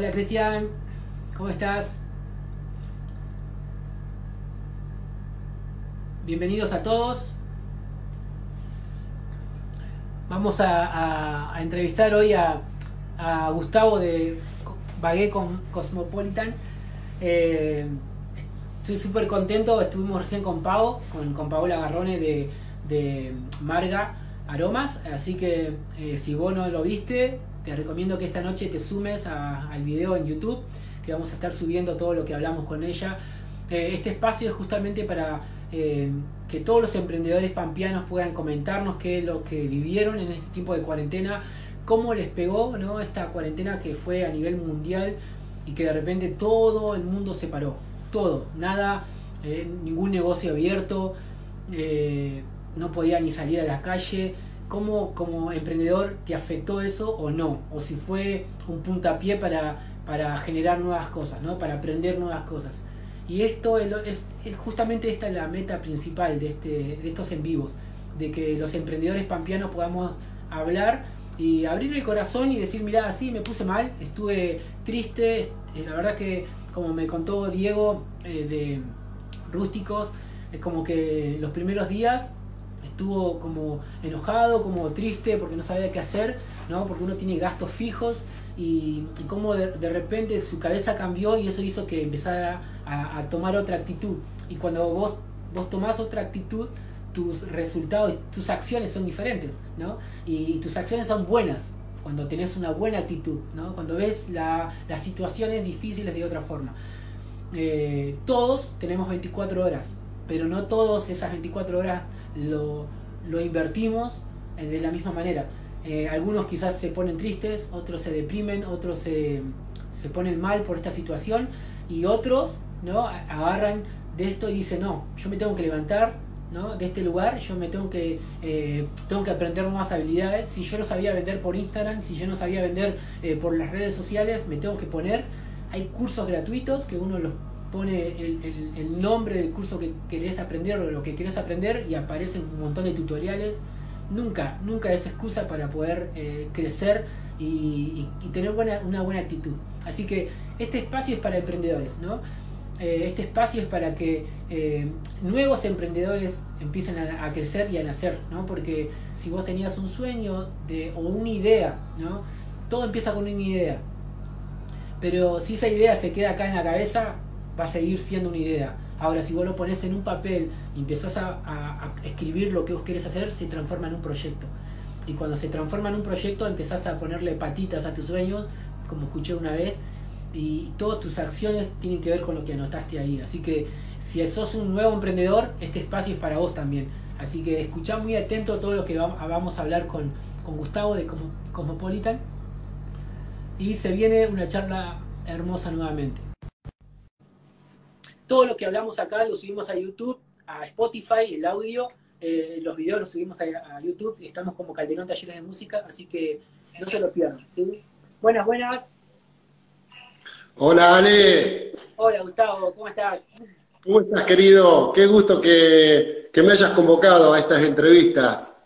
Hola Cristian, ¿cómo estás? Bienvenidos a todos. Vamos a, entrevistar hoy a, Gustavo de Bagué con Cosmopolitan. Eh, estoy súper contento, estuvimos recién con Pau, con, Paola Garrone de, Marga Aromas, así que eh, si vos no lo viste, te recomiendo que esta noche te sumes al video en YouTube, que vamos a estar subiendo todo lo que hablamos con ella. Eh, este espacio es justamente para eh, que todos los emprendedores pampeanos puedan comentarnos qué es lo que vivieron en este tiempo de cuarentena, cómo les pegó esta cuarentena que fue a nivel mundial y que de repente todo el mundo se paró, todo, nada, eh, ningún negocio abierto, no podía ni salir a la calle cómo como emprendedor te afectó eso o no, o si fue un puntapié para, para generar nuevas cosas, ¿no? para aprender nuevas cosas. Y esto es, justamente esta es la meta principal de, este, de estos en vivos, de que los emprendedores pampeanos podamos hablar y abrir el corazón y decir, mira, así me puse mal, estuve triste, eh, la verdad que como me contó Diego eh, de Rústicos, es como que los primeros días estuvo como enojado, como triste porque no sabía qué hacer, ¿no? porque uno tiene gastos fijos y, como de, repente su cabeza cambió y eso hizo que empezara a, tomar otra actitud. Y cuando vos, vos tomás otra actitud, tus resultados, tus acciones son diferentes, ¿no? Y, tus acciones son buenas cuando tenés una buena actitud, ¿no? Cuando ves las situaciones difíciles de otra forma. Eh, todos tenemos 24 horas, pero no todos esas 24 horas lo, lo invertimos eh, de la misma manera. Eh, algunos quizás se ponen tristes, otros se deprimen, otros se, se, ponen mal por esta situación y otros ¿no? agarran de esto y dicen, no, yo me tengo que levantar ¿no? de este lugar, yo me tengo que, eh, tengo que aprender nuevas habilidades, si yo no sabía vender por Instagram, si yo no sabía vender por las redes sociales, me tengo que poner, hay cursos gratuitos que uno los pone el, nombre del curso que querés aprender o lo que querés aprender y aparecen un montón de tutoriales. Nunca, nunca es excusa para poder eh, crecer y, tener buena, una buena actitud. Así que este espacio es para emprendedores, ¿no? Eh, este espacio es para que eh, nuevos emprendedores empiecen a, crecer y a nacer, ¿no? Porque si vos tenías un sueño de, o una idea, ¿no? Todo empieza con una idea. Pero si esa idea se queda acá en la cabeza, va a seguir siendo una idea. Ahora, si vos lo pones en un papel y empezás a, escribir lo que vos querés hacer, se transforma en un proyecto. Y cuando se transforma en un proyecto, empezás a ponerle patitas a tus sueños, como escuché una vez, y todas tus acciones tienen que ver con lo que anotaste ahí. Así que si sos un nuevo emprendedor, este espacio es para vos también. Así que escuchá muy atento todo lo que vamos a hablar con, con Gustavo de Cosmopolitan. Y se viene una charla hermosa nuevamente. Todo lo que hablamos acá lo subimos a YouTube, a Spotify, el audio, eh, los videos los subimos a, YouTube, estamos como Calderón Talleres de Música, así que no se lo pierdan. Buenas, buenas. Hola Ale. Hola Gustavo, ¿cómo estás? ¿Cómo estás querido? Qué gusto que, me hayas convocado a estas entrevistas.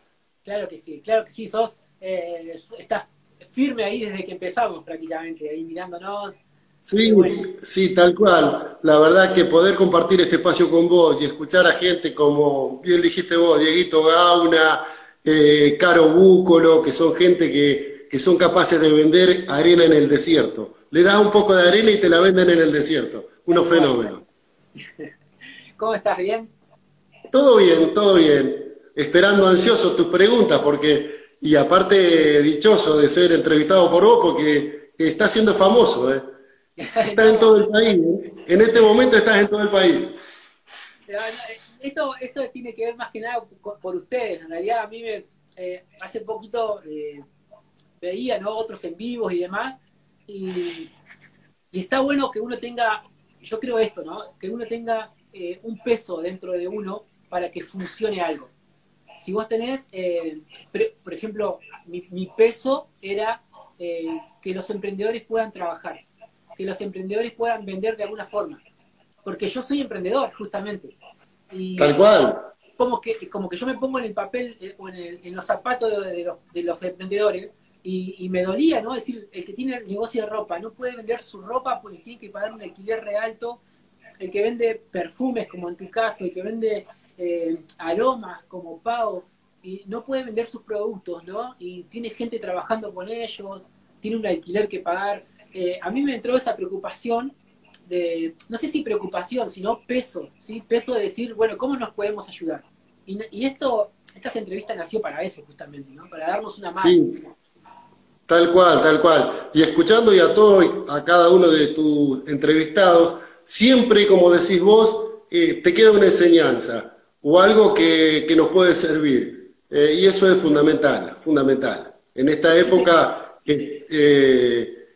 Claro que sí, claro que sí, sos, eh, estás firme ahí desde que empezamos prácticamente, ahí mirándonos, Sí, sí, tal cual. La verdad que poder compartir este espacio con vos y escuchar a gente como bien dijiste vos, Dieguito Gauna, eh, Caro Búcolo, que son gente que, que son capaces de vender arena en el desierto. Le das un poco de arena y te la venden en el desierto. Unos fenómenos. ¿Cómo estás? ¿Bien? Todo bien, todo bien. Esperando ansioso tus preguntas, porque, y aparte dichoso de ser entrevistado por vos, porque está siendo famoso, ¿eh? Estás en todo el país. ¿eh? En este momento estás en todo el país. Esto, esto tiene que ver más que nada por ustedes. En realidad, a mí me, eh, hace poquito eh, veía ¿no? otros en vivos y demás. Y, está bueno que uno tenga, yo creo esto, ¿no? que uno tenga un peso dentro de uno para que funcione algo. Si vos tenés, por ejemplo, mi, mi peso era que los emprendedores puedan trabajar que los emprendedores puedan vender de alguna forma. Porque yo soy emprendedor, justamente. Y Tal cual. Como que, como que yo me pongo en el papel eh, o en, los zapatos de, los, emprendedores Y, me dolía, ¿no? Es decir, el que tiene el negocio de ropa no puede vender su ropa porque tiene que pagar un alquiler re alto. El que vende perfumes, como en tu caso, el que vende eh, aromas, como Pau, y no puede vender sus productos, ¿no? Y tiene gente trabajando con ellos, tiene un alquiler que pagar. Eh, a mí me entró esa preocupación de, no sé si preocupación, sino peso, ¿sí? Peso de decir, bueno, ¿cómo nos podemos ayudar? Y, esto, estas entrevistas nació para eso justamente, ¿no? Para darnos una mano. Sí. Tal cual, tal cual. Y escuchando y a todo, a cada uno de tus entrevistados, siempre, como decís vos, eh, te queda una enseñanza o algo que, nos puede servir. Eh, y eso es fundamental, fundamental. En esta época que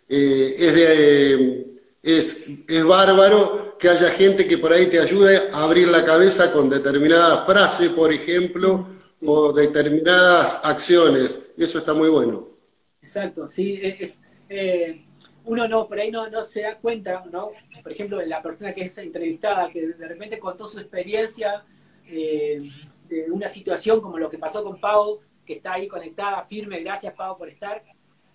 es, de, es, es bárbaro que haya gente que por ahí te ayude a abrir la cabeza con determinada frase, por ejemplo, o determinadas acciones. Eso está muy bueno. Exacto, sí, es, eh, uno no, por ahí no, no se da cuenta, ¿no? Por ejemplo, la persona que es entrevistada, que de repente contó su experiencia eh, de una situación como lo que pasó con Pau, que está ahí conectada, firme, gracias Pau por estar.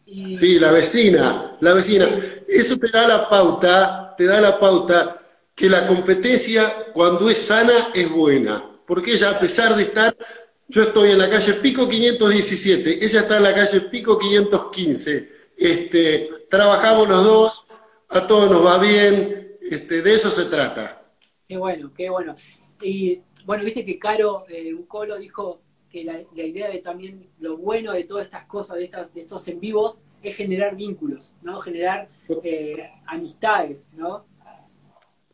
Sí, la vecina, la vecina. Eso te da la pauta, te da la pauta que la competencia cuando es sana es buena, porque ella a pesar de estar yo estoy en la calle Pico 517, ella está en la calle Pico 515. Este, trabajamos los dos, a todos nos va bien, este, de eso se trata. Qué bueno, qué bueno. Y bueno, viste que Caro eh, Ucolo dijo que la, idea de también lo bueno de todas estas cosas, de, estas, de estos en vivos, es generar vínculos, ¿no? Generar eh, amistades, ¿no?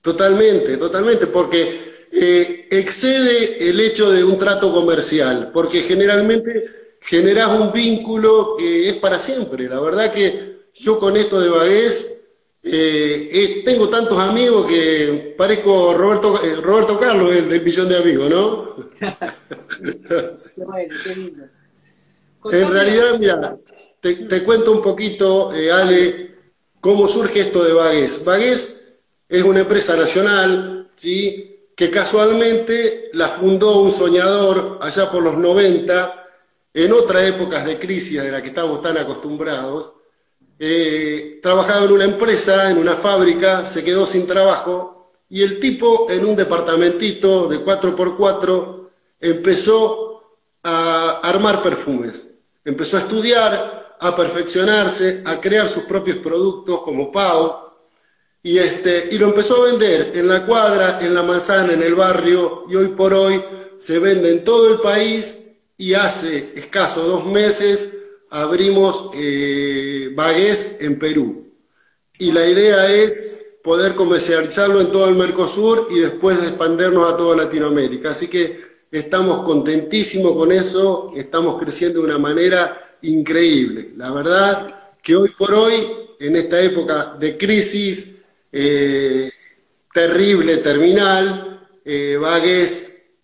Totalmente, totalmente, porque eh, excede el hecho de un trato comercial, porque generalmente generas un vínculo que es para siempre. La verdad que yo con esto de Bagués eh, eh, tengo tantos amigos que parezco Roberto, Roberto Carlos, el del millón de amigos, ¿no? qué bueno, qué lindo. En realidad, mira, te, te, cuento un poquito, Ale, cómo surge esto de Bagués. Bagués es una empresa nacional, ¿sí? que casualmente la fundó un soñador allá por los 90, en otras épocas de crisis de la que estamos tan acostumbrados. Eh, trabajaba en una empresa, en una fábrica, se quedó sin trabajo y el tipo en un departamentito de 4x4 empezó a armar perfumes. Empezó a estudiar, a perfeccionarse, a crear sus propios productos como Pau, y, este, y lo empezó a vender en la cuadra, en la manzana, en el barrio, y hoy por hoy se vende en todo el país y hace escaso dos meses abrimos eh, en Perú. Y la idea es poder comercializarlo en todo el Mercosur y después expandernos a toda Latinoamérica. Así que estamos contentísimos con eso, estamos creciendo de una manera increíble. La verdad que hoy por hoy, en esta época de crisis, eh, terrible, terminal, eh,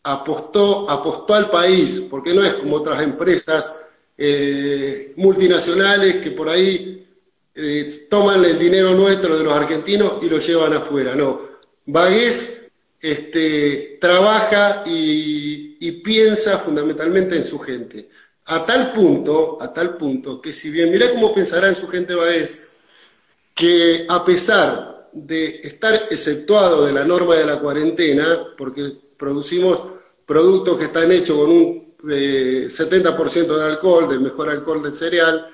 apostó, apostó al país, porque no es como otras empresas eh, multinacionales que por ahí eh, toman el dinero nuestro de los argentinos y lo llevan afuera. No, Vagués este, trabaja y, piensa fundamentalmente en su gente. A tal punto, a tal punto, que si bien, mirá cómo pensará en su gente Bagués, que a pesar de estar exceptuado de la norma de la cuarentena, porque producimos productos que están hechos con un 70% eh, de alcohol, del mejor alcohol del cereal,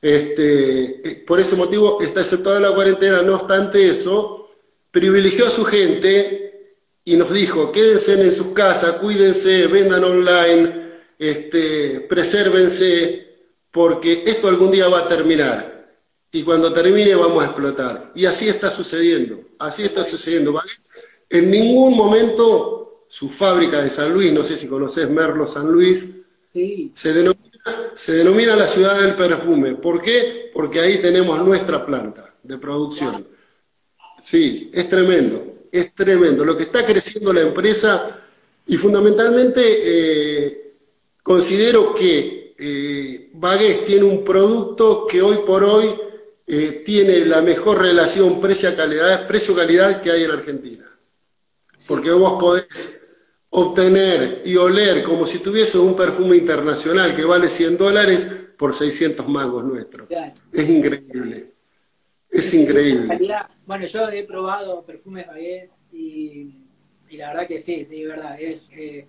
este, eh, por ese motivo está exceptuado de la cuarentena, no obstante eso, privilegió a su gente y nos dijo, quédense en sus casas, cuídense, vendan online, este, presérvense, porque esto algún día va a terminar y cuando termine vamos a explotar. Y así está sucediendo, así está sucediendo. En ningún momento su fábrica de San Luis, no sé si conoces Merlo San Luis, se, denomina, se denomina la ciudad del perfume. ¿Por qué? Porque ahí tenemos nuestra planta de producción. Sí, es tremendo, es tremendo. Lo que está creciendo la empresa y fundamentalmente eh, considero que eh, tiene un producto que hoy por hoy eh, tiene la mejor relación precio-calidad precio -calidad que hay en Argentina. Porque vos podés obtener y oler como si tuviese un perfume internacional que vale 100 dólares por 600 mangos nuestros. Es increíble. Es increíble. Bueno, yo he probado perfumes Baguette y, y la verdad que sí, sí, es verdad. Es, eh,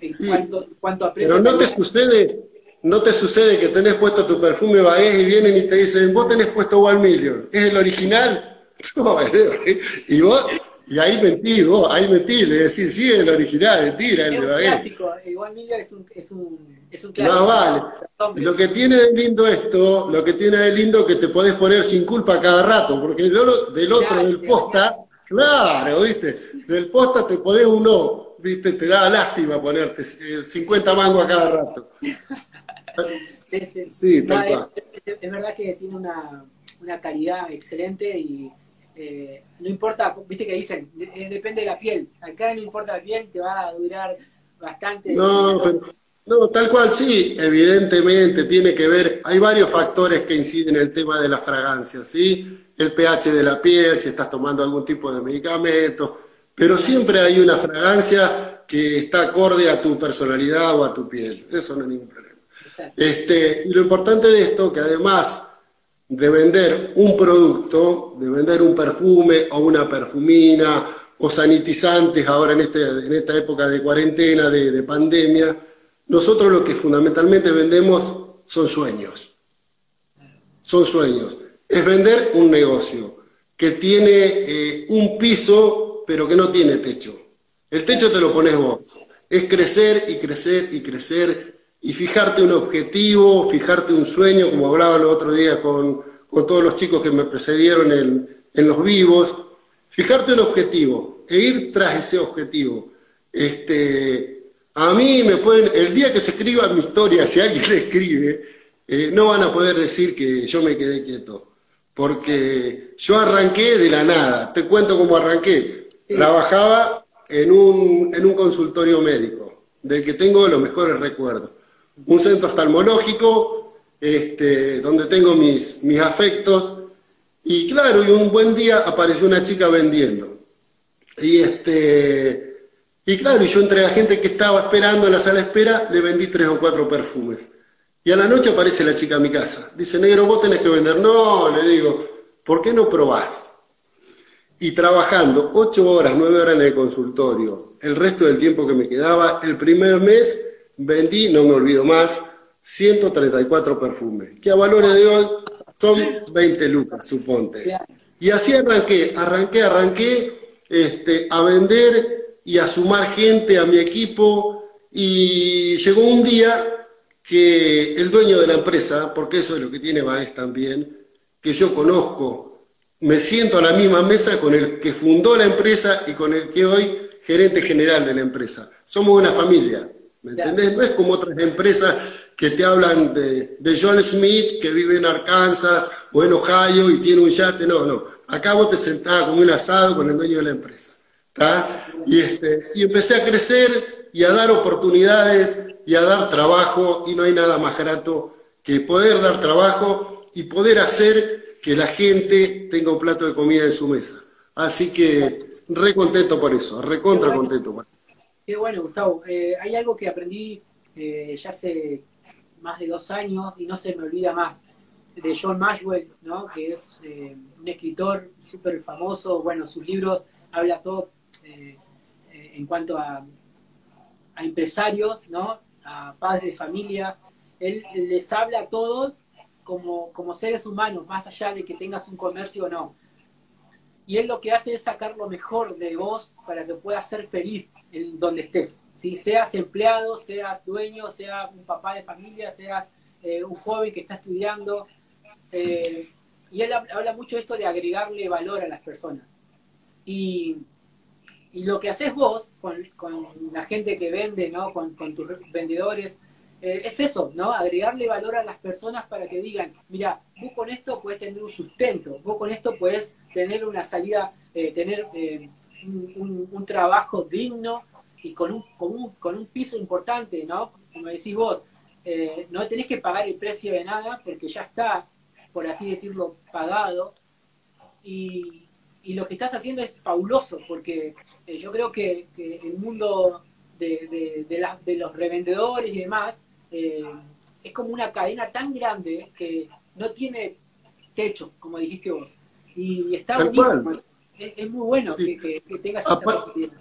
en cuanto, Pero no te sucede, no te sucede que tenés puesto tu perfume Baguette y vienen y te dicen, vos tenés puesto One Million, ¿es el original? y vos, y ahí mentí, vos, ahí mentí, le decís, sí, es el original, mentira, el es de un clásico, igual Million es un, es un, es un clásico. Vale. Lo que tiene de lindo esto, lo que tiene de lindo que te podés poner sin culpa cada rato, porque del, del otro, del posta, claro, viste, del posta te podés uno, viste, te da lástima ponerte 50 mangos a cada rato. sí, sí. sí tal es, es, verdad que tiene una, una calidad excelente y eh, no importa, viste que dicen, depende de la piel. Acá no importa la piel, te va a durar bastante. No, pero, no, tal cual sí, evidentemente tiene que ver, hay varios factores que inciden en el tema de la fragancia, ¿sí? El pH de la piel, si estás tomando algún tipo de medicamento, pero siempre hay una fragancia que está acorde a tu personalidad o a tu piel, eso no es ningún problema. Este, y lo importante de esto, que además de vender un producto, de vender un perfume o una perfumina o sanitizantes ahora en, este, en esta época de cuarentena, de, pandemia, nosotros lo que fundamentalmente vendemos son sueños. Son sueños. Es vender un negocio que tiene eh, un piso pero que no tiene techo. El techo te lo pones vos. Es crecer y crecer y crecer y fijarte un objetivo, fijarte un sueño, como hablaba el otro día con, todos los chicos que me precedieron en, en, los vivos, fijarte un objetivo e ir tras ese objetivo. Este, a mí me pueden, el día que se escriba mi historia, si alguien le escribe, eh, no van a poder decir que yo me quedé quieto, porque yo arranqué de la nada, te cuento cómo arranqué. Trabajaba en un, en un consultorio médico, del que tengo los mejores recuerdos un centro oftalmológico, este, donde tengo mis, mis afectos, y claro, y un buen día apareció una chica vendiendo. Y este, y claro, y yo entre la gente que estaba esperando en la sala de espera, le vendí tres o cuatro perfumes. Y a la noche aparece la chica a mi casa. Dice, negro, vos tenés que vender. No, le digo, ¿por qué no probás? Y trabajando ocho horas, nueve horas en el consultorio, el resto del tiempo que me quedaba, el primer mes vendí, no me olvido más, 134 perfumes, que a valores de hoy son 20 lucas, suponte. Y así arranqué, arranqué, arranqué este, a vender y a sumar gente a mi equipo y llegó un día que el dueño de la empresa, porque eso es lo que tiene Baez también, que yo conozco, me siento a la misma mesa con el que fundó la empresa y con el que hoy gerente general de la empresa. Somos una familia. ¿Me entendés? No es como otras empresas que te hablan de, de, John Smith que vive en Arkansas o en Ohio y tiene un yate. No, no. Acá vos te sentás como un asado con el dueño de la empresa. Y, este, y empecé a crecer y a dar oportunidades y a dar trabajo y no hay nada más grato que poder dar trabajo y poder hacer que la gente tenga un plato de comida en su mesa. Así que re contento por eso, recontra contento por eso. Qué bueno, Gustavo. Eh, hay algo que aprendí eh, ya hace más de dos años y no se me olvida más, de John Maxwell, ¿no? que es eh, un escritor súper famoso. Bueno, sus libros habla todo en cuanto a, a, empresarios, ¿no? a padres de familia. Él les habla a todos como, como seres humanos, más allá de que tengas un comercio o no y él lo que hace es sacar lo mejor de vos para que puedas ser feliz en donde estés. Si seas empleado, seas dueño, seas un papá de familia, seas eh, un joven que está estudiando. Eh, y él habla mucho de esto de agregarle valor a las personas. Y, y lo que haces vos con, con, la gente que vende, ¿no? con, con tus vendedores, eh, es eso, ¿no? Agregarle valor a las personas para que digan, mira, vos con esto puedes tener un sustento, vos con esto puedes tener una salida, eh, tener eh, un, trabajo digno y con un, con un, piso importante, ¿no? Como decís vos, no tenés que pagar el precio de nada porque ya está, por así decirlo, pagado. Y, lo que estás haciendo es fabuloso porque yo creo que, el mundo de, de los revendedores y demás, eh, es como una cadena tan grande que no tiene techo, como dijiste vos. Y, está buenísimo. Es, muy bueno que, tengas esa posibilidad.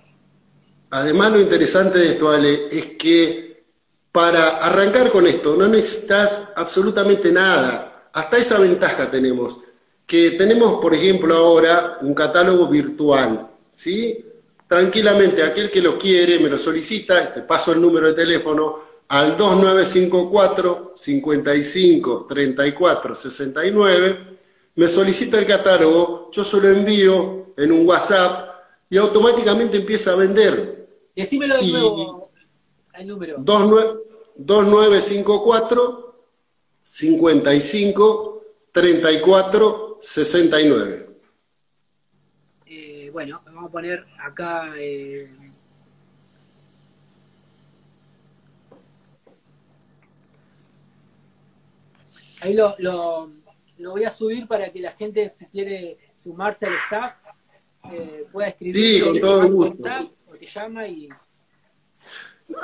Además, lo interesante de esto, Ale, es que para arrancar con esto no necesitas absolutamente nada. Hasta esa ventaja tenemos. Que tenemos, por ejemplo, ahora un catálogo virtual. ¿sí? Tranquilamente, aquel que lo quiere me lo solicita, te paso el número de teléfono al 2954 55 34 69, me solicita el catálogo, yo se lo envío en un WhatsApp y automáticamente empieza a vender. Decímelo de nuevo el número. 2954 55 34 69. bueno, vamos a poner acá eh, Ahí lo, lo, voy a subir para que la gente, si quiere sumarse al staff, eh, pueda escribir. Sí, con todo gusto. te llama y...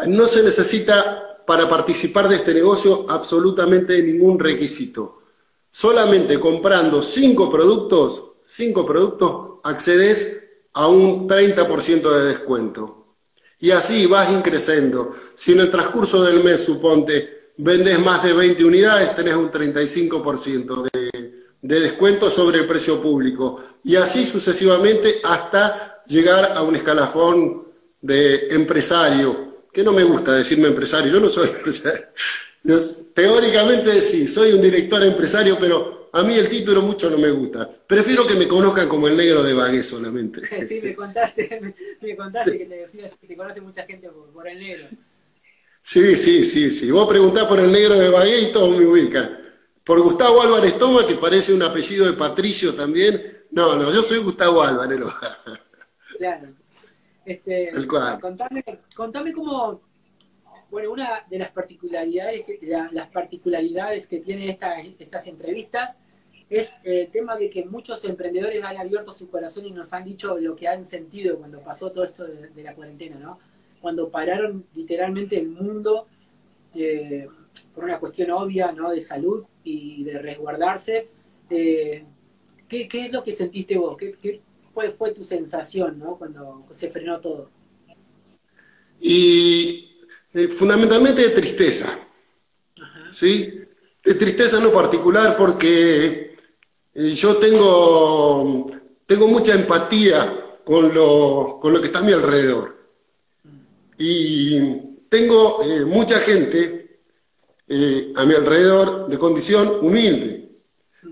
No se necesita para participar de este negocio absolutamente ningún requisito. Solamente comprando cinco productos, cinco productos, accedes a un 30% de descuento. Y así vas increciendo. Si en el transcurso del mes, suponte, vendes más de 20 unidades, tenés un 35% de, de descuento sobre el precio público. Y así sucesivamente hasta llegar a un escalafón de empresario, que no me gusta decirme empresario, yo no soy empresario. teóricamente sí, soy un director empresario, pero a mí el título mucho no me gusta. Prefiero que me conozcan como el negro de Bagué solamente. Sí, me contaste, me, contaste que te decías que te conoce mucha gente por el negro. Sí, sí, sí, sí. Vos preguntás por el negro de Bagué y todos me ubican. Por Gustavo Álvarez Toma, que parece un apellido de Patricio también. No, no, yo soy Gustavo Álvarez. Claro. Este, Contame, contame cómo, bueno, una de las particularidades que, las particularidades que tienen esta, estas entrevistas es el tema de que muchos emprendedores han abierto su corazón y nos han dicho lo que han sentido cuando pasó todo esto de la cuarentena, ¿no? Cuando pararon literalmente el mundo eh, por una cuestión obvia ¿no? de salud y de resguardarse. Eh, ¿qué, es lo que sentiste vos? ¿Qué, qué cuál fue tu sensación ¿no? cuando se frenó todo? Y eh, fundamentalmente de tristeza. ¿sí? De tristeza en lo particular porque yo tengo, tengo mucha empatía con lo, con lo que está a mi alrededor. Y tengo eh, mucha gente eh, a mi alrededor de condición humilde,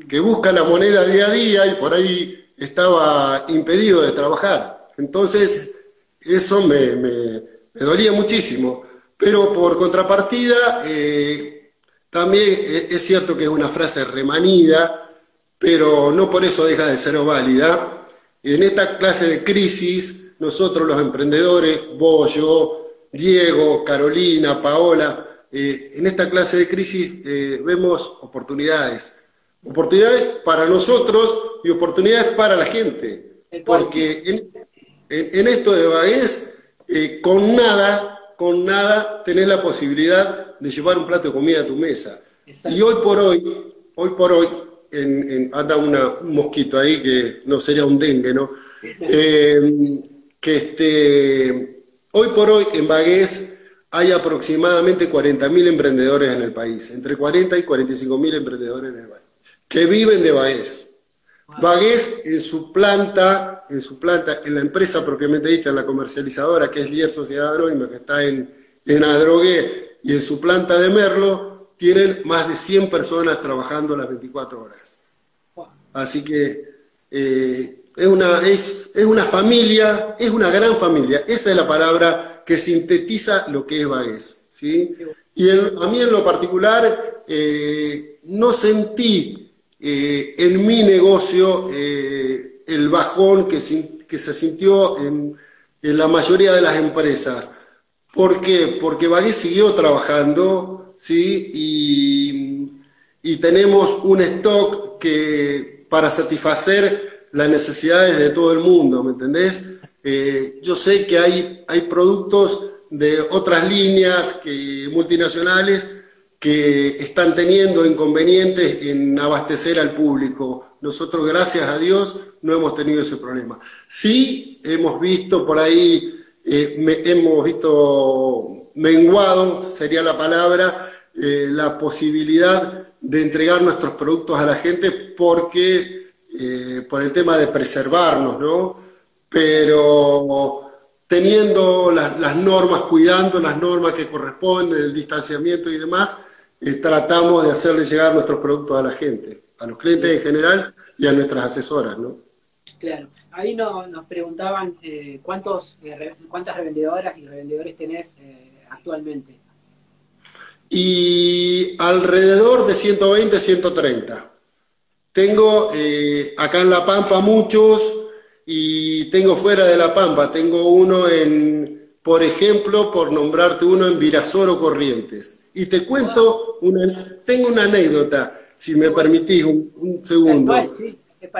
que busca la moneda día a día y por ahí estaba impedido de trabajar. Entonces, eso me, dolía muchísimo. Pero por contrapartida, eh, también es cierto que es una frase remanida, pero no por eso deja de ser válida. En esta clase de crisis, nosotros los emprendedores, vos, yo, Diego, Carolina, Paola, eh, en esta clase de crisis eh, vemos oportunidades. Oportunidades para nosotros y oportunidades para la gente. Porque en, esto de Baez, eh, con nada, con nada tenés la posibilidad de llevar un plato de comida a tu mesa. Y hoy por hoy, hoy por hoy, anda un mosquito ahí que no sería un dengue, ¿no? que este, hoy por hoy en Bagués hay aproximadamente 40.000 emprendedores en el país, entre 40 y 45.000 emprendedores en el país, que viven de Bagués. Bagués en su planta, en su planta, en la empresa propiamente dicha, en la comercializadora, que es Lier Sociedad Anónima, que está en, en Adrogué, y en su planta de Merlo, tienen más de 100 personas trabajando las 24 horas. Así que eh, es una, es, una familia, es una gran familia. Esa es la palabra que sintetiza lo que es Bagués. ¿sí? Y a mí en lo particular eh, no sentí eh, en mi negocio el bajón que, que se sintió en, la mayoría de las empresas. ¿Por qué? Porque Bagués siguió trabajando ¿sí? y, y tenemos un stock que para satisfacer las necesidades de todo el mundo, ¿me entendés? Eh, yo sé que hay, hay productos de otras líneas que, multinacionales que están teniendo inconvenientes en abastecer al público. Nosotros, gracias a Dios, no hemos tenido ese problema. Sí hemos visto por ahí, eh, hemos visto menguado, sería la palabra, eh, la posibilidad de entregar nuestros productos a la gente porque, eh, por el tema de preservarnos, ¿no? Pero teniendo las, normas, cuidando las normas que corresponden, el distanciamiento y demás, eh, tratamos de hacerle llegar nuestros productos a la gente, a los clientes en general y a nuestras asesoras, ¿no? Claro. Ahí nos preguntaban cuántos, cuántas revendedoras y revendedores tenés actualmente. Y alrededor de 120, 130. Tengo acá en La Pampa muchos, y tengo fuera de La Pampa, tengo uno en, por ejemplo, por nombrarte uno en Virasoro Corrientes. Y te cuento, una, tengo una anécdota, si me permitís un, segundo.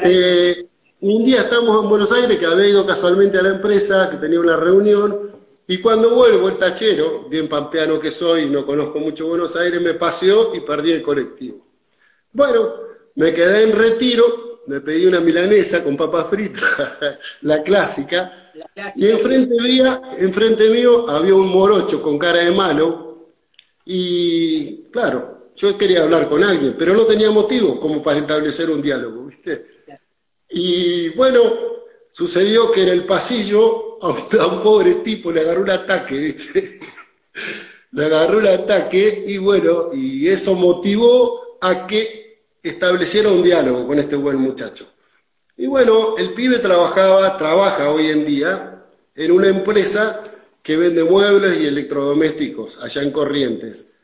Eh, un día estamos en Buenos Aires, que había ido casualmente a la empresa, que tenía una reunión, y cuando vuelvo el tachero, bien pampeano que soy, no conozco mucho Buenos Aires, me paseó y perdí el colectivo. Bueno, me quedé en retiro me pedí una milanesa con papa frita, la clásica, y enfrente, mía, enfrente mío había un morocho con cara de mano, y claro, yo quería hablar con alguien, pero no tenía motivo como para establecer un diálogo, ¿viste? Y bueno, sucedió que en el pasillo a un, pobre tipo le agarró un ataque, ¿viste? le agarró un ataque y bueno, y eso motivó a que estableciera un diálogo con este buen muchacho. Y bueno, el pibe trabajaba, trabaja hoy en día en una empresa que vende muebles y electrodomésticos allá en Corrientes.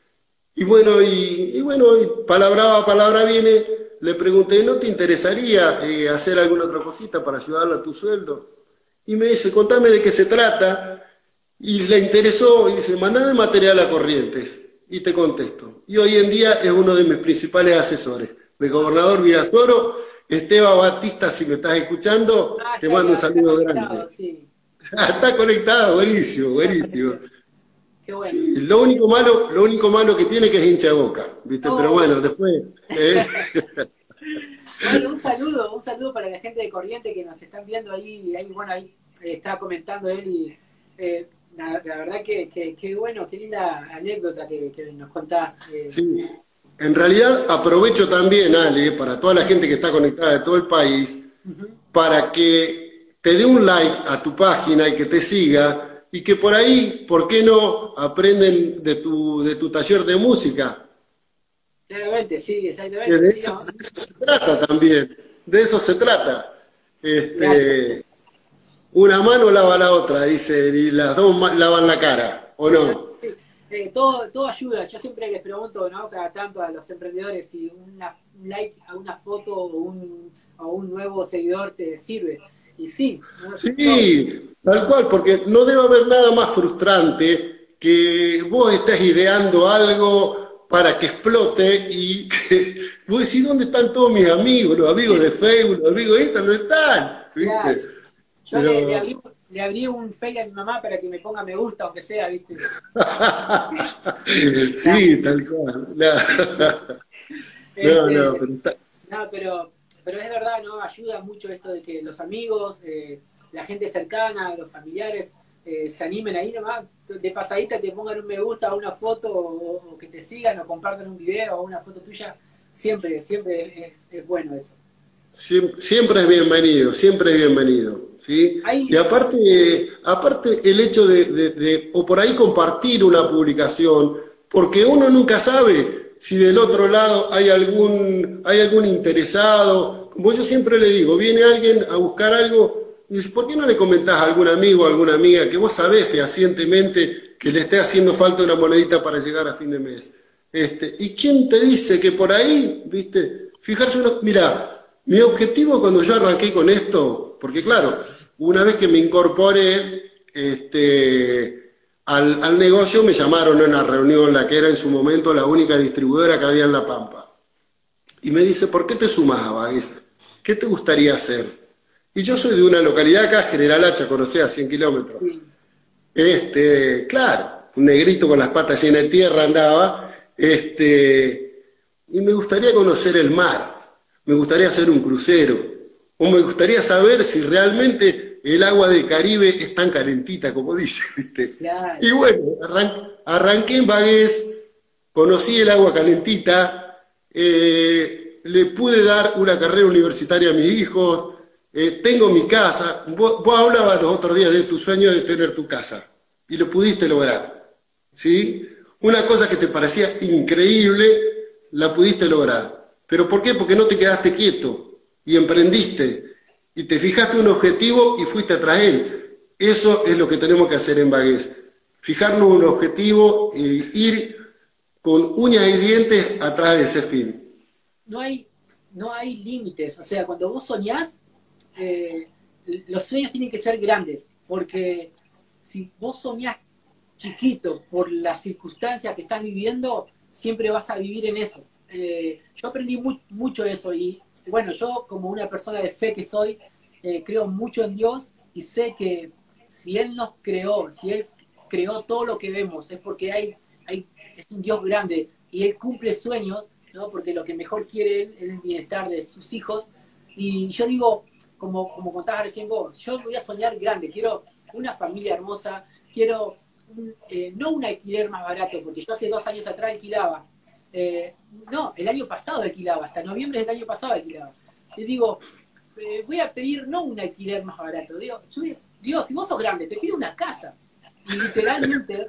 Y bueno, y, bueno, palabra a palabra viene, le pregunté, ¿no te interesaría eh, hacer alguna otra cosita para ayudarle a tu sueldo? Y me dice, contame de qué se trata. Y le interesó y dice, mandame material a Corrientes. Y te contesto. Y hoy en día es uno de mis principales asesores de gobernador Virasoro. Esteban Batista, si me estás escuchando, ah, te mando un saludo grande. está conectado, buenísimo, buenísimo. Qué bueno. lo único malo, lo único malo que tiene que es hincha de boca, ¿viste? Pero oh. bueno, después. ¿eh? bueno, un saludo, un saludo para la gente de Corriente que nos están viendo ahí, ahí bueno, ahí eh, estaba comentando él y eh, la, verdad que, que, bueno, qué linda anécdota que, nos contás. sí, en realidad aprovecho también, Ale, para toda la gente que está conectada de todo el país, para que te dé un like a tu página y que te siga y que por ahí, ¿por qué no aprenden de tu, de tu taller de música? Claramente, sí, exactamente. De eso, se trata también, de eso se trata. Este, una mano lava la otra, dice, y las dos lavan la cara, ¿o no? Eh, todo, todo ayuda. Yo siempre les pregunto, ¿no? Cada tanto a los emprendedores si un like a una foto o un, un nuevo seguidor te sirve. Y sí. Sí, tal cual, porque no debe haber nada más frustrante que vos estés ideando algo para que explote y que vos decís, ¿dónde están todos mis amigos? Los amigos de Facebook, los amigos de Instagram, no están. ¿viste? Yo le, le abrí un fake a mi mamá para que me ponga me gusta, aunque sea, ¿viste? sí, tal cual. No, no, este, pero, no pero, pero, es verdad, ¿no? Ayuda mucho esto de que los amigos, eh, la gente cercana, los familiares, eh, se animen ahí nomás, de pasadita te pongan un me gusta a una foto o, que te sigan o compartan un video o una foto tuya. Siempre, siempre es bueno eso. Siempre, es bienvenido, siempre es bienvenido, ¿sí? Y aparte, aparte el hecho de, o por ahí compartir una publicación, porque uno nunca sabe si del otro lado hay algún, hay algún interesado. Como yo siempre le digo, viene alguien a buscar algo y ¿por qué no le comentás a algún amigo o alguna amiga que vos sabés fehacientemente que le esté haciendo falta una monedita para llegar a fin de mes? Este, ¿Y quién te dice que por ahí, viste, fijarse mira, mi objetivo cuando yo arranqué con esto, porque claro, una vez que me incorporé este, al, negocio, me llamaron a una reunión, la que era en su momento la única distribuidora que había en La Pampa. Y me dice, ¿por qué te sumas a? ¿Qué te gustaría hacer? Y yo soy de una localidad acá, General Hacha, conocé a 100 kilómetros. Este, claro, un negrito con las patas llenas de tierra andaba, Este, y me gustaría conocer el mar, me gustaría hacer un crucero, o me gustaría saber si realmente el agua del Caribe es tan calentita como dice. Y bueno, arranqué en Bagués, conocí el agua calentita, eh, le pude dar una carrera universitaria a mis hijos, eh, tengo mi casa. Vos, hablabas los otros días de tu sueño de tener tu casa y lo pudiste lograr. ¿sí? Una cosa que te parecía increíble, la pudiste lograr. ¿Pero por qué? Porque no te quedaste quieto y emprendiste y te fijaste un objetivo y fuiste atrás de él. Eso es lo que tenemos que hacer en Bagués. Fijarnos un objetivo e ir con uñas y dientes atrás de ese fin. No hay, no hay límites. O sea, cuando vos soñás, eh, los sueños tienen que ser grandes, porque si vos soñás chiquito por las circunstancias que estás viviendo, siempre vas a vivir en eso. Eh, yo aprendí mucho eso y bueno, yo como una persona de fe que soy, eh, creo mucho en Dios y sé que si Él nos creó, si Él creó todo lo que vemos, es porque hay, hay es un Dios grande y Él cumple sueños, ¿no? porque lo que mejor quiere Él es el bienestar de sus hijos. Y yo digo, como, como contabas recién vos, yo voy a soñar grande, quiero una familia hermosa, quiero eh, no un alquiler más barato, porque yo hace dos años atrás alquilaba, eh, no, el año pasado alquilaba, hasta noviembre del año pasado alquilaba. Y digo, eh, voy a pedir no un alquiler más barato, digo, Dios, si vos sos grande, te pido una casa. Y literalmente,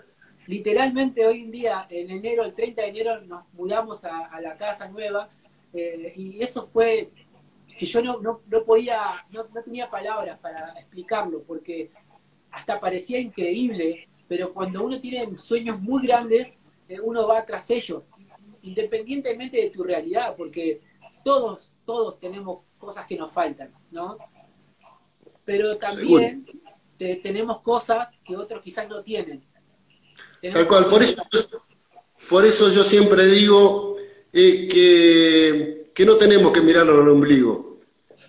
literalmente hoy en día, en enero, el 30 de enero, nos mudamos a, la casa nueva, y eso fue que yo no, no, no podía, no, tenía palabras para explicarlo, porque hasta parecía increíble, pero cuando uno tiene sueños muy grandes, eh, uno va tras ellos, independientemente de tu realidad, porque todos, todos tenemos cosas que nos faltan, ¿no? Pero también tenemos cosas que otros quizás no tienen. Tal cual, por eso, por eso yo siempre digo eh, que, que no tenemos que mirarlo al ombligo,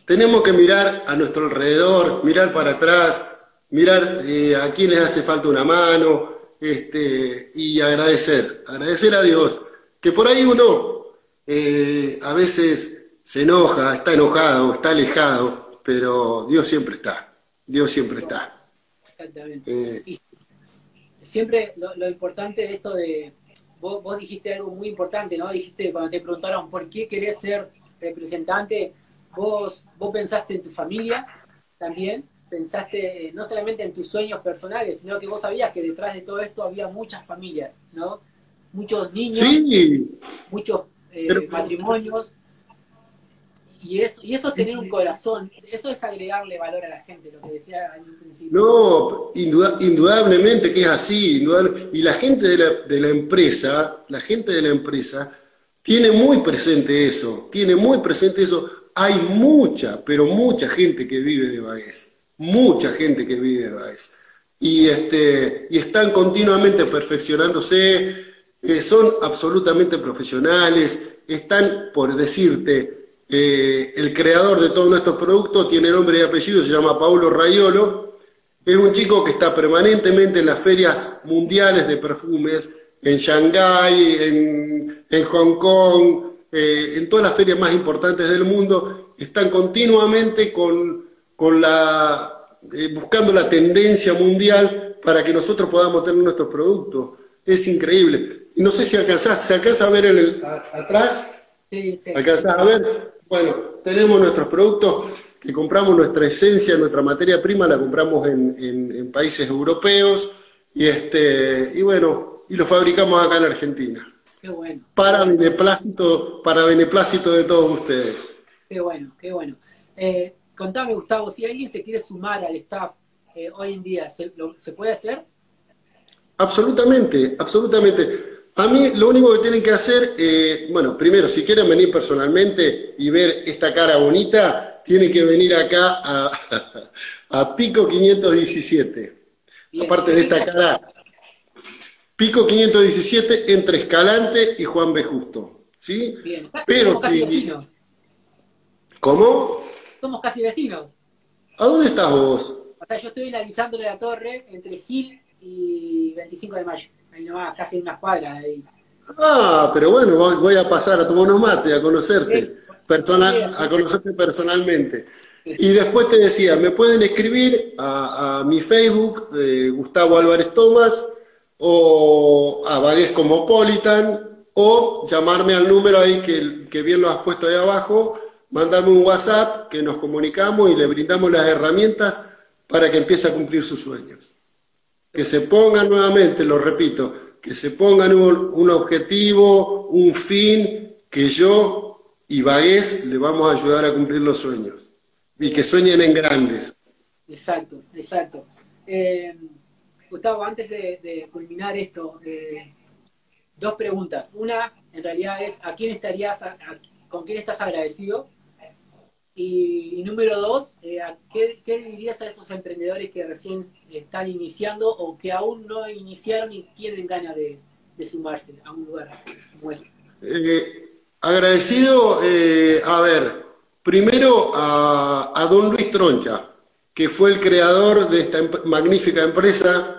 tenemos que mirar a nuestro alrededor, mirar para atrás, mirar eh, a quién les hace falta una mano, este, y agradecer, agradecer a Dios, que por ahí uno eh, a veces se enoja, está enojado, está alejado, pero Dios siempre está, Dios siempre está. Exactamente. Eh, siempre lo, importante de esto de, vos, vos dijiste algo muy importante, ¿no? Dijiste cuando te preguntaron por qué querés ser representante, vos, vos pensaste en tu familia también, pensaste eh, no solamente en tus sueños personales, sino que vos sabías que detrás de todo esto había muchas familias, ¿no? Muchos niños, muchos eh, matrimonios. Y eso, y eso es tener un corazón, eso es agregarle valor a la gente, lo que decía al principio. No, indudablemente que es así, y la gente de la, de la empresa, la gente de la empresa, tiene muy presente eso, tiene muy presente eso, hay mucha, pero mucha gente que vive de Baez, mucha gente que vive de Baez. Y, este, y están continuamente perfeccionándose, eh, son absolutamente profesionales, están, por decirte, eh, el creador de todos nuestros productos tiene nombre y apellido, se llama Paulo Rayolo, es un chico que está permanentemente en las ferias mundiales de perfumes, en Shanghái, en, en Hong Kong, eh, en todas las ferias más importantes del mundo, están continuamente con, la, eh, buscando la tendencia mundial para que nosotros podamos tener nuestros productos. Es increíble. Y no sé si alcanzás, ¿se alcanza a ver el, atrás? Sí, sí. ¿Alcanzás a ver? Bueno, tenemos nuestros productos que compramos nuestra esencia, nuestra materia prima, la compramos en, en países europeos y, este, y bueno, y lo fabricamos acá en Argentina. Qué bueno. Para beneplácito, para beneplácito de todos ustedes. Qué bueno, qué bueno. Eh, contame, Gustavo, si alguien se quiere sumar al staff eh, hoy en día, ¿se, puede hacer? Absolutamente, absolutamente. A mí lo único que tienen que hacer, eh, bueno, primero, si quieren venir personalmente y ver esta cara bonita, tienen que venir acá a, a Pico 517. Aparte de esta cara Pico 517 entre Escalante y Juan B. Justo. ¿Sí? Bien. Pero sí. ¿Cómo? Somos casi vecinos. ¿A dónde estás vos? O sea, yo estoy en la Torre entre Gil y 25 de mayo. Ahí nomás, casi en unas cuadras ahí. Ah, pero bueno, voy a pasar a tomar unos mate, a conocerte, personal, a conocerte personalmente. Y después te decía, me pueden escribir a, mi Facebook, Gustavo Álvarez Tomás, o a Vagues Cosmopolitan, o llamarme al número ahí que, que bien lo has puesto ahí abajo, mandarme un WhatsApp que nos comunicamos y le brindamos las herramientas para que empiece a cumplir sus sueños. Que se pongan nuevamente, lo repito, que se pongan un, objetivo, un fin, que yo y Baez le vamos a ayudar a cumplir los sueños. Y que sueñen en grandes. Exacto, exacto. Eh, Gustavo, antes de, culminar esto, eh, dos preguntas. Una, en realidad, es ¿a quién estarías, con quién estás agradecido? Y, número dos, eh, ¿qué, dirías a esos emprendedores que recién están iniciando o que aún no iniciaron y tienen ganas de, sumarse a un lugar como este? Eh, agradecido, a ver, primero a, don Luis Troncha, que fue el creador de esta magnífica empresa,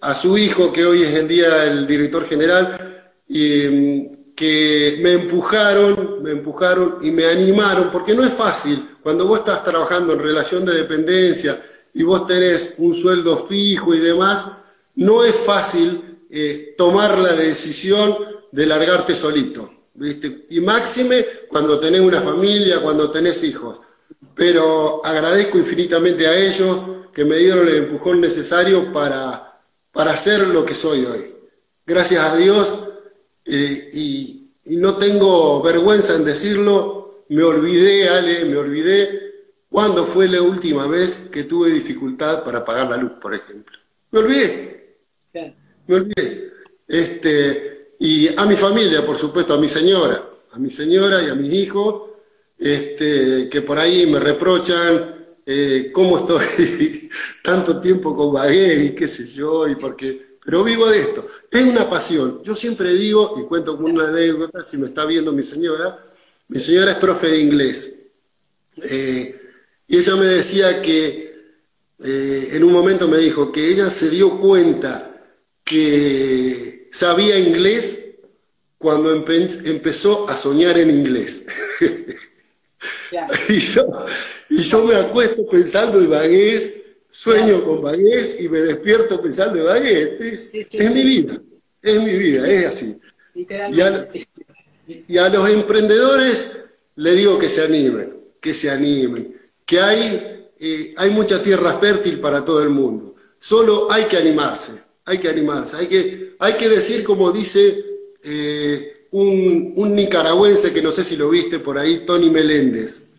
a su hijo, que hoy es en día el director general, y mm, que me empujaron, me empujaron y me animaron, porque no es fácil cuando vos estás trabajando en relación de dependencia y vos tenés un sueldo fijo y demás, no es fácil eh, tomar la decisión de largarte solito, ¿viste? Y máxime cuando tenés una familia, cuando tenés hijos. Pero agradezco infinitamente a ellos que me dieron el empujón necesario para, para hacer lo que soy hoy. Gracias a Dios eh, y, no tengo vergüenza en decirlo, me olvidé, Ale, me olvidé cuándo fue la última vez que tuve dificultad para pagar la luz, por ejemplo. Me olvidé. Me olvidé. Este, y a mi familia, por supuesto, a mi señora, a mi señora y a mis hijos, este, que por ahí me reprochan eh, cómo estoy tanto tiempo con Bagué y qué sé yo, y porque pero vivo de esto. Es una pasión. Yo siempre digo, y cuento con una anécdota, si me está viendo mi señora, mi señora es profe de inglés. Eh, y ella me decía que, eh, en un momento me dijo que ella se dio cuenta que sabía inglés cuando empezó a soñar en inglés. y, yo, y, yo, me acuesto pensando en vaguez sueño con Bagués y me despierto pensando en Bagués. Es, mi vida, es mi vida, es así. Y a, los emprendedores le digo que se animen, que se animen, que hay, eh, hay mucha tierra fértil para todo el mundo. Solo hay que animarse, hay que animarse, hay que, hay que decir como dice eh, un, un, nicaragüense que no sé si lo viste por ahí, Tony Meléndez.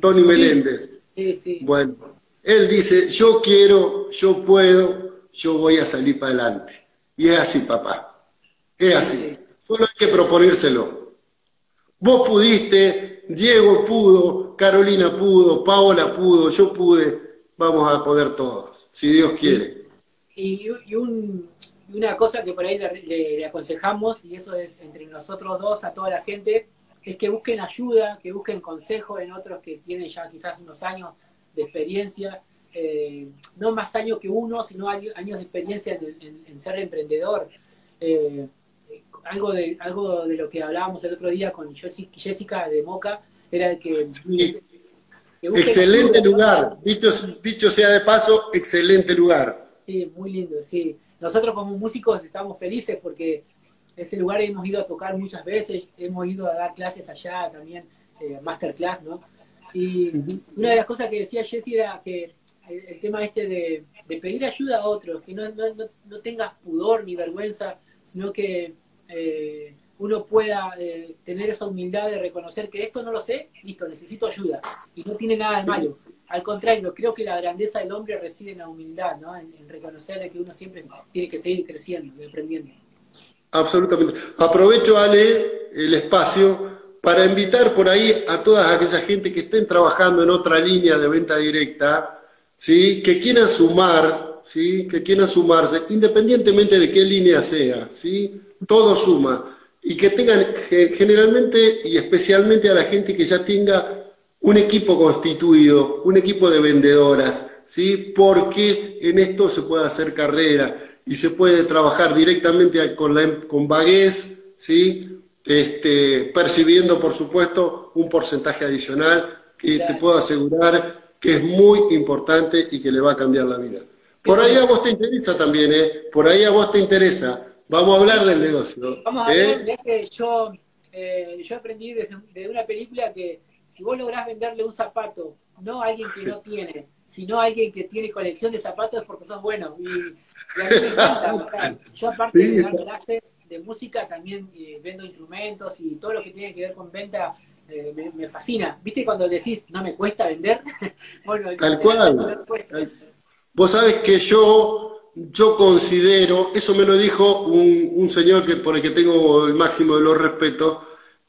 Tony Meléndez. Sí, sí. Bueno, él dice, yo quiero, yo puedo, yo voy a salir para adelante. Y es así, papá. Es así. Solo hay que proponérselo. Vos pudiste, Diego pudo, Carolina pudo, Paola pudo, yo pude. Vamos a poder todos, si Dios quiere. Y, una cosa que por ahí le, aconsejamos, y eso es entre nosotros dos, a toda la gente, es que busquen ayuda, que busquen consejo en otros que tienen ya quizás unos años de experiencia, eh, no más años que uno, sino años, de experiencia en, ser emprendedor. Eh, algo, de, algo de lo que hablábamos el otro día con Jessica de Moca era que... excelente lugar, dicho, dicho sea de paso, excelente lugar. Sí, muy lindo, sí. Nosotros como músicos estamos felices porque ese lugar hemos ido a tocar muchas veces, hemos ido a dar clases allá también, eh, masterclass, ¿no? Y una de las cosas que decía Jessy era que el, tema este de, pedir ayuda a otros, que no, no, tengas pudor ni vergüenza, sino que eh, uno pueda eh, tener esa humildad de reconocer que esto no lo sé, listo, necesito ayuda. Y no tiene nada de malo. Al contrario, creo que la grandeza del hombre reside en la humildad, ¿no? en, reconocer que uno siempre tiene que seguir creciendo y aprendiendo. Absolutamente. Aprovecho, Ale, el espacio para invitar por ahí a toda aquella gente que estén trabajando en otra línea de venta directa, ¿sí? que quieran sumar, ¿sí? que quieran sumarse, independientemente de qué línea sea, ¿sí? todo suma. Y que tengan generalmente y especialmente a la gente que ya tenga un equipo constituido, un equipo de vendedoras, ¿sí? porque en esto se puede hacer carrera. Y se puede trabajar directamente con, la, con Bagués, ¿sí? Este, percibiendo, por supuesto, un porcentaje adicional que te puedo asegurar que es muy importante y que le va a cambiar la vida. Por ahí a vos te interesa también, ¿eh? Por ahí a vos te interesa. Vamos a hablar del negocio. Vamos a ¿eh? ver, que yo, eh, yo aprendí de una película que si vos lográs venderle un zapato, no a alguien que no tiene, sino alguien que tiene colección de zapatos porque son buenos. Y, a mí me encanta. yo aparte de dar clases de música, también eh, vendo instrumentos y todo lo que tiene que ver con venta eh, me, fascina. ¿Viste cuando decís, no me cuesta vender? bueno, tal cual. Vos sabés que yo, yo considero, eso me lo dijo un, un, señor que por el que tengo el máximo de los respetos,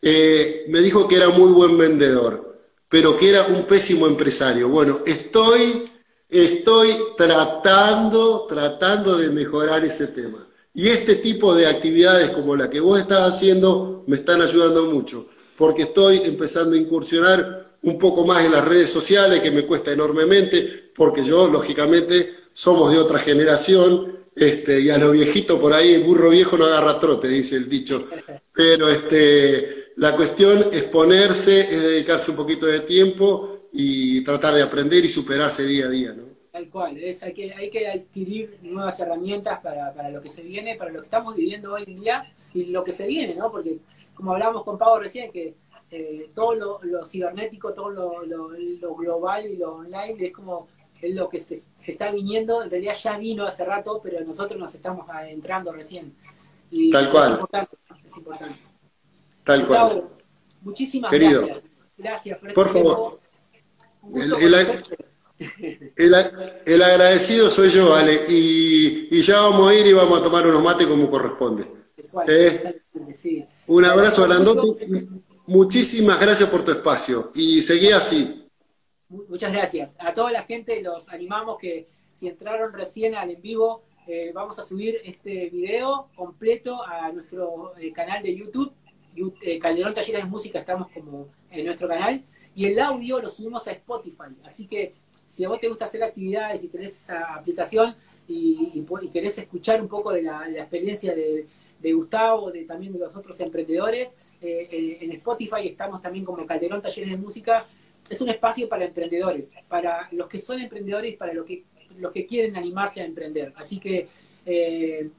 eh, me dijo que era muy buen vendedor, pero que era un pésimo empresario. Bueno, estoy, estoy tratando, tratando de mejorar ese tema. Y este tipo de actividades como la que vos estás haciendo me están ayudando mucho, porque estoy empezando a incursionar un poco más en las redes sociales, que me cuesta enormemente, porque yo, lógicamente, somos de otra generación, este, y a lo viejito por ahí, burro viejo no agarra trote, dice el dicho. Pero este, la cuestión es ponerse, es dedicarse un poquito de tiempo y tratar de aprender y superarse día a día, ¿no? Tal cual, es, hay, que, hay que adquirir nuevas herramientas para, para lo que se viene, para lo que estamos viviendo hoy en día y lo que se viene, ¿no? Porque como hablábamos con Pablo recién, que eh, todo lo, cibernético, todo lo, global y lo online es como es lo que se, está viniendo, en realidad ya vino hace rato, pero nosotros nos estamos entrando recién. Y Tal cual. Es importante. Es importante. Tal cual. Muchísimas gracias. Gracias por, por este favor. El, el, agradecido soy yo, Ale, y, y, ya vamos a ir y vamos a tomar unos mates como corresponde. ¿Eh? Un abrazo grandote. Muchísimas gracias por tu espacio y seguí así. Muchas gracias. A toda la gente los animamos que si entraron recién al en vivo, eh, vamos a subir este video completo a nuestro eh, canal de YouTube. Eh, Calderón Talleres de Música estamos como en nuestro canal. Y el audio lo subimos a Spotify. Así que si a vos te gusta hacer actividades y tenés esa aplicación y, querés escuchar un poco de la, experiencia de, de Gustavo, de, también de los otros emprendedores, eh, en Spotify estamos también como Calderón Talleres de Música. Es un espacio para emprendedores, para los que son emprendedores y para los que, los que quieren animarse a emprender. Así que eh,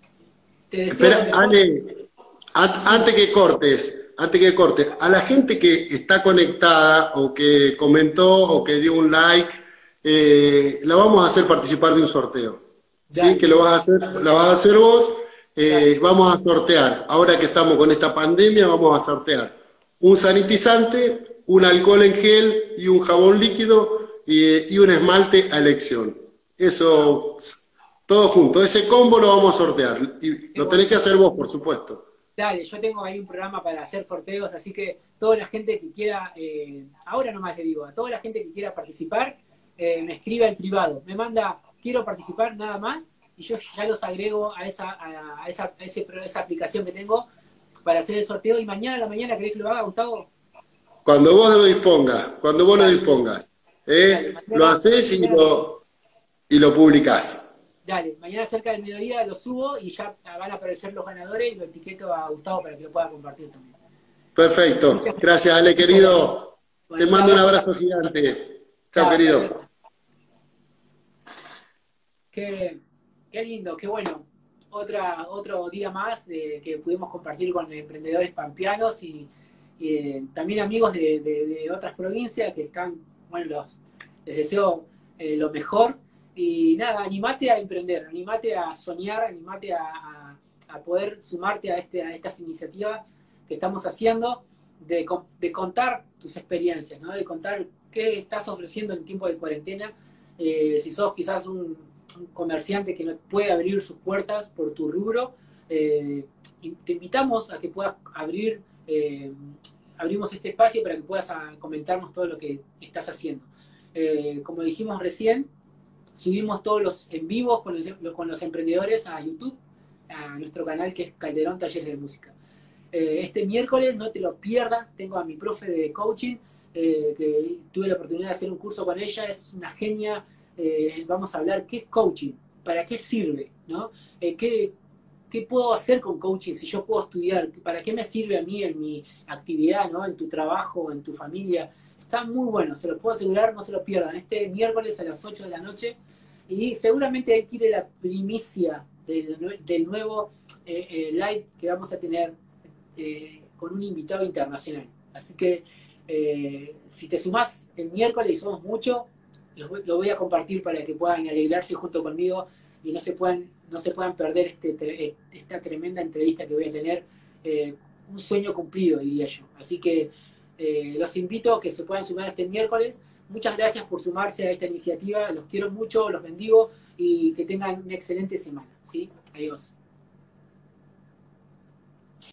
te deseo... Espera, Ale, antes que cortes, antes que cortes, a la gente que está conectada o que comentó o que dio un like, la vamos a hacer participar de un sorteo. ¿sí? Que lo vas a hacer, la vas a hacer vos eh, vamos a sortear, ahora que estamos con esta pandemia, vamos a sortear un sanitizante, un alcohol en gel y un jabón líquido y, un esmalte a elección. Eso, todo junto. Ese combo lo vamos a sortear. Y lo tenés que hacer vos, por supuesto. Dale, yo tengo ahí un programa para hacer sorteos, así que toda la gente que quiera, eh, ahora nomás le digo, a toda la gente que quiera participar, eh, me escribe al privado, me manda, quiero participar nada más, y yo ya los agrego a esa, a esa, esa aplicación que tengo para hacer el sorteo. ¿Y mañana a la mañana querés que lo haga, Gustavo? Cuando vos lo dispongas, cuando vos lo dispongas. ¿eh? lo haces y lo, y lo publicás. Dale, mañana cerca del mediodía lo subo y ya van a aparecer los ganadores y lo etiqueto a Gustavo para que lo pueda compartir también. Perfecto. Gracias, Ale, querido. Te mando un abrazo gigante. Chao, querido. Que Qué lindo, qué bueno. Otra, otro día más que pudimos compartir con emprendedores pampeanos y, eh, también amigos de, otras provincias que están, bueno, les deseo eh, lo mejor. Y nada, animate a emprender, animate a soñar, animate a, poder sumarte a, este, a estas iniciativas que estamos haciendo, de, contar tus experiencias, ¿no? de contar qué estás ofreciendo en tiempo de cuarentena. Eh, si sos quizás un, un comerciante que no puede abrir sus puertas por tu rubro, eh, te invitamos a que puedas abrir, eh, abrimos este espacio para que puedas ah, comentarnos todo lo que estás haciendo. Eh, como dijimos recién, subimos todos los en vivos con los, con los emprendedores a YouTube, a nuestro canal que es Calderón Talleres de Música. este miércoles no te lo pierdas, tengo a mi profe de coaching, que tuve la oportunidad de hacer un curso con ella, es una genia, eh, vamos a hablar qué es coaching, para qué sirve, ¿no? Eh, ¿qué, ¿Qué puedo hacer con coaching si yo puedo estudiar? ¿Para qué me sirve a mí en mi actividad, ¿no? En tu trabajo, en tu familia. Está muy bueno, se los puedo asegurar, no se lo pierdan. Este miércoles a las 8 de la noche y seguramente ahí tiene la primicia del, nuevo eh, eh, live que vamos a tener eh, con un invitado internacional. Así que si te sumás el miércoles y somos mucho, lo, voy a compartir para que puedan alegrarse junto conmigo y no se puedan, no se puedan perder este, esta tremenda entrevista que voy a tener. un sueño cumplido, diría yo. Así que los invito a que se puedan sumar este miércoles. Muchas gracias por sumarse a esta iniciativa. Los quiero mucho, los bendigo y que tengan una excelente semana. ¿sí? Adiós.